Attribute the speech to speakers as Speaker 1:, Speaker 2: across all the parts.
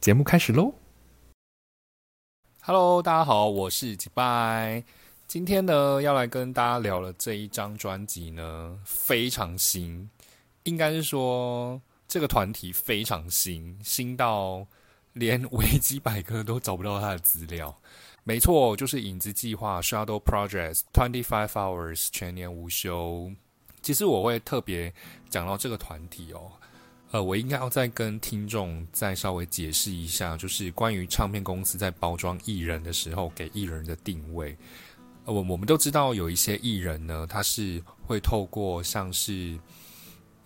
Speaker 1: 节目开始喽！Hello，大家好，我是吉拜。今天呢，要来跟大家聊的这一张专辑呢，非常新，应该是说这个团体非常新，新到连维基百科都找不到他的资料。没错，就是影子计划 （Shadow Project） Twenty Five Hours 全年无休。其实我会特别讲到这个团体哦。呃，我应该要再跟听众再稍微解释一下，就是关于唱片公司在包装艺人的时候给艺人的定位。我我们都知道有一些艺人呢，他是会透过像是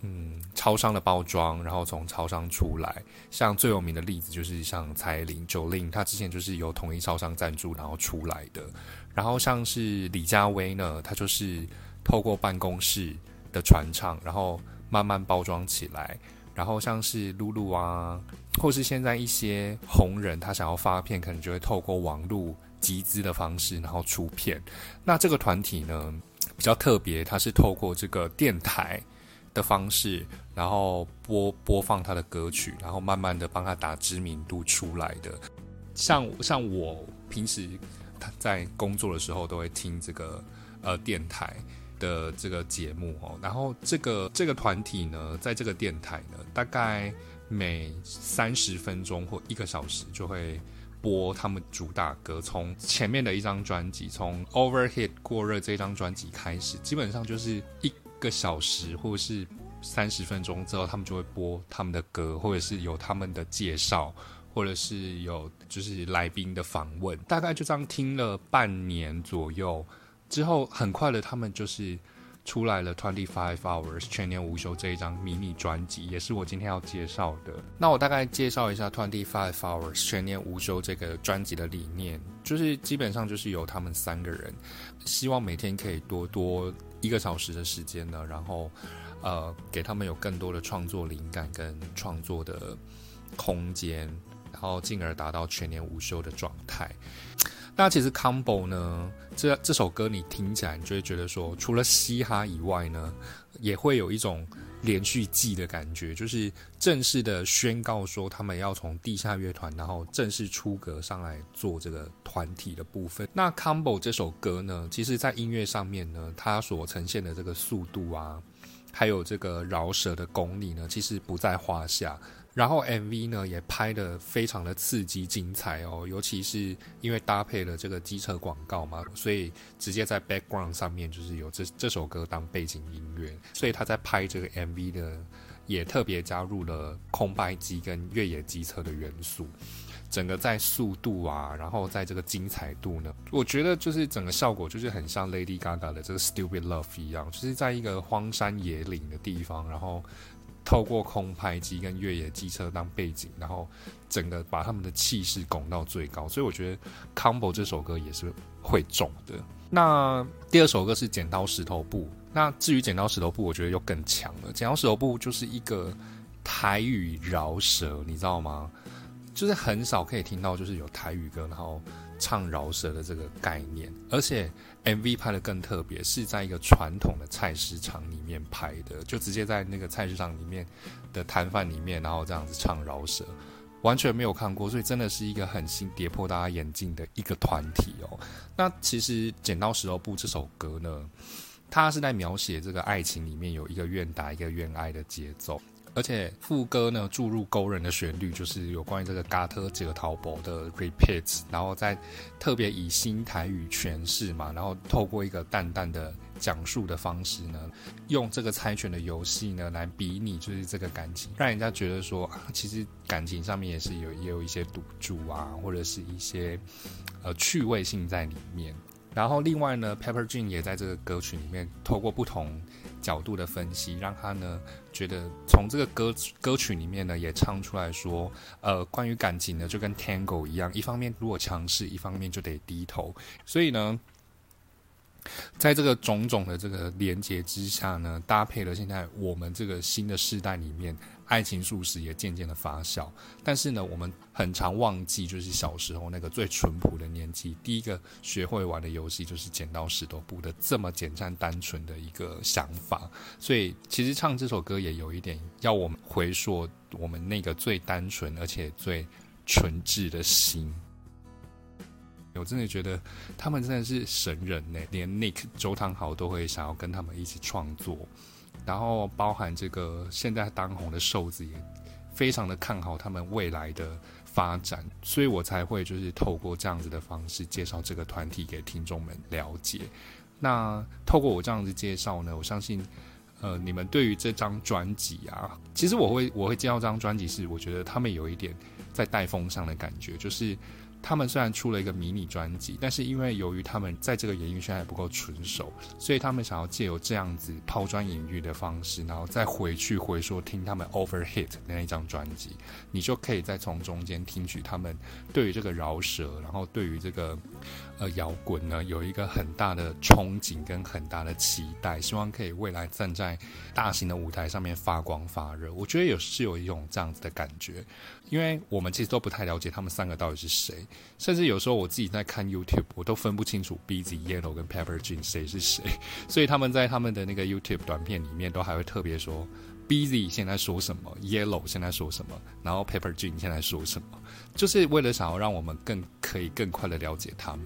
Speaker 1: 嗯超商的包装，然后从超商出来。像最有名的例子就是像蔡琳、九令，他之前就是由统一超商赞助然后出来的。然后像是李佳薇呢，他就是透过办公室的传唱，然后慢慢包装起来。然后像是露露啊，或是现在一些红人，他想要发片，可能就会透过网络集资的方式，然后出片。那这个团体呢比较特别，它是透过这个电台的方式，然后播播放他的歌曲，然后慢慢的帮他打知名度出来的。像像我平时他在工作的时候，都会听这个呃电台。的这个节目哦，然后这个这个团体呢，在这个电台呢，大概每三十分钟或一个小时就会播他们主打歌。从前面的一张专辑，从 Overheat 过热这张专辑开始，基本上就是一个小时或者是三十分钟之后，他们就会播他们的歌，或者是有他们的介绍，或者是有就是来宾的访问。大概就这样听了半年左右。之后很快的，他们就是出来了《Twenty Five Hours》全年无休这一张迷你专辑，也是我今天要介绍的。那我大概介绍一下《Twenty Five Hours》全年无休这个专辑的理念，就是基本上就是由他们三个人，希望每天可以多多一个小时的时间呢，然后呃给他们有更多的创作灵感跟创作的空间，然后进而达到全年无休的状态。那其实 Combo 呢，这这首歌你听起来，你就会觉得说，除了嘻哈以外呢，也会有一种连续剧的感觉，就是正式的宣告说，他们要从地下乐团，然后正式出格上来做这个团体的部分。那 Combo 这首歌呢，其实在音乐上面呢，它所呈现的这个速度啊，还有这个饶舌的功力呢，其实不在话下。然后 MV 呢也拍的非常的刺激精彩哦，尤其是因为搭配了这个机车广告嘛，所以直接在 background 上面就是有这这首歌当背景音乐，所以他在拍这个 MV 呢也特别加入了空白机跟越野机车的元素，整个在速度啊，然后在这个精彩度呢，我觉得就是整个效果就是很像 Lady Gaga 的这个 Stupid Love 一样，就是在一个荒山野岭的地方，然后。透过空拍机跟越野机车当背景，然后整个把他们的气势拱到最高，所以我觉得《Combo》这首歌也是会中的。那第二首歌是《剪刀石头布》，那至于《剪刀石头布》，我觉得又更强了。《剪刀石头布》就是一个台语饶舌，你知道吗？就是很少可以听到，就是有台语歌，然后。唱饶舌的这个概念，而且 MV 拍的更特别，是在一个传统的菜市场里面拍的，就直接在那个菜市场里面的摊贩里面，然后这样子唱饶舌，完全没有看过，所以真的是一个很新、跌破大家眼镜的一个团体哦。那其实《剪刀石头布》这首歌呢，它是在描写这个爱情里面有一个愿打一个愿挨的节奏。而且副歌呢，注入勾人的旋律，就是有关于这个嘎特杰陶博的 repeats，然后再特别以新台语诠释嘛，然后透过一个淡淡的讲述的方式呢，用这个猜拳的游戏呢来比拟，就是这个感情，让人家觉得说，其实感情上面也是有也有一些赌注啊，或者是一些呃趣味性在里面。然后另外呢，Pepper Jean 也在这个歌曲里面透过不同。角度的分析，让他呢觉得从这个歌歌曲里面呢也唱出来说，呃，关于感情呢就跟 Tango 一样，一方面如果强势，一方面就得低头。所以呢，在这个种种的这个连接之下呢，搭配了现在我们这个新的时代里面。爱情素食也渐渐的发酵，但是呢，我们很常忘记，就是小时候那个最淳朴的年纪，第一个学会玩的游戏就是剪刀石头布的这么简单单纯的一个想法。所以，其实唱这首歌也有一点要我们回溯我们那个最单纯而且最纯挚的心。我真的觉得他们真的是神人呢，连 Nick 周汤豪都会想要跟他们一起创作。然后包含这个现在当红的瘦子也非常的看好他们未来的发展，所以我才会就是透过这样子的方式介绍这个团体给听众们了解。那透过我这样子介绍呢，我相信呃你们对于这张专辑啊，其实我会我会介绍这张专辑是我觉得他们有一点在带风向的感觉，就是。他们虽然出了一个迷你专辑，但是因为由于他们在这个演艺圈还不够纯熟，所以他们想要借由这样子抛砖引玉的方式，然后再回去回说听他们 Over Hit 的那一张专辑，你就可以再从中间听取他们对于这个饶舌，然后对于这个呃摇滚呢，有一个很大的憧憬跟很大的期待，希望可以未来站在大型的舞台上面发光发热。我觉得有是有一种这样子的感觉。因为我们其实都不太了解他们三个到底是谁，甚至有时候我自己在看 YouTube，我都分不清楚 b z Yellow 跟 Pepper Jean 谁是谁。所以他们在他们的那个 YouTube 短片里面，都还会特别说 b z 现在说什么，Yellow 现在说什么，然后 Pepper Jean 现在说什么，就是为了想要让我们更可以更快的了解他们。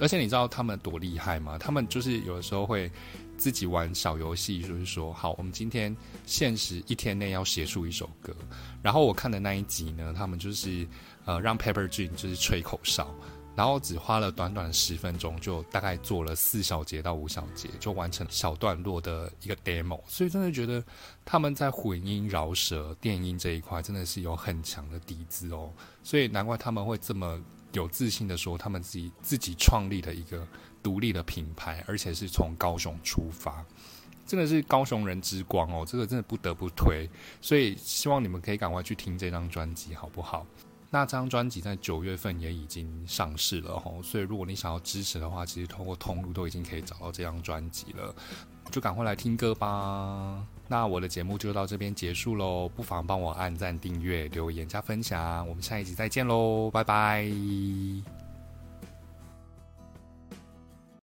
Speaker 1: 而且你知道他们多厉害吗？他们就是有的时候会。自己玩小游戏，就是说，好，我们今天限时一天内要写出一首歌。然后我看的那一集呢，他们就是呃让 Pepper Jean 就是吹口哨，然后只花了短短十分钟，就大概做了四小节到五小节，就完成小段落的一个 demo。所以真的觉得他们在混音、饶舌、电音这一块真的是有很强的底子哦。所以难怪他们会这么有自信的说，他们自己自己创立的一个。独立的品牌，而且是从高雄出发，真的是高雄人之光哦！这个真的不得不推，所以希望你们可以赶快去听这张专辑，好不好？那这张专辑在九月份也已经上市了吼，所以如果你想要支持的话，其实通过通路都已经可以找到这张专辑了，就赶快来听歌吧！那我的节目就到这边结束喽，不妨帮我按赞、订阅、留言加分享，我们下一集再见喽，拜拜！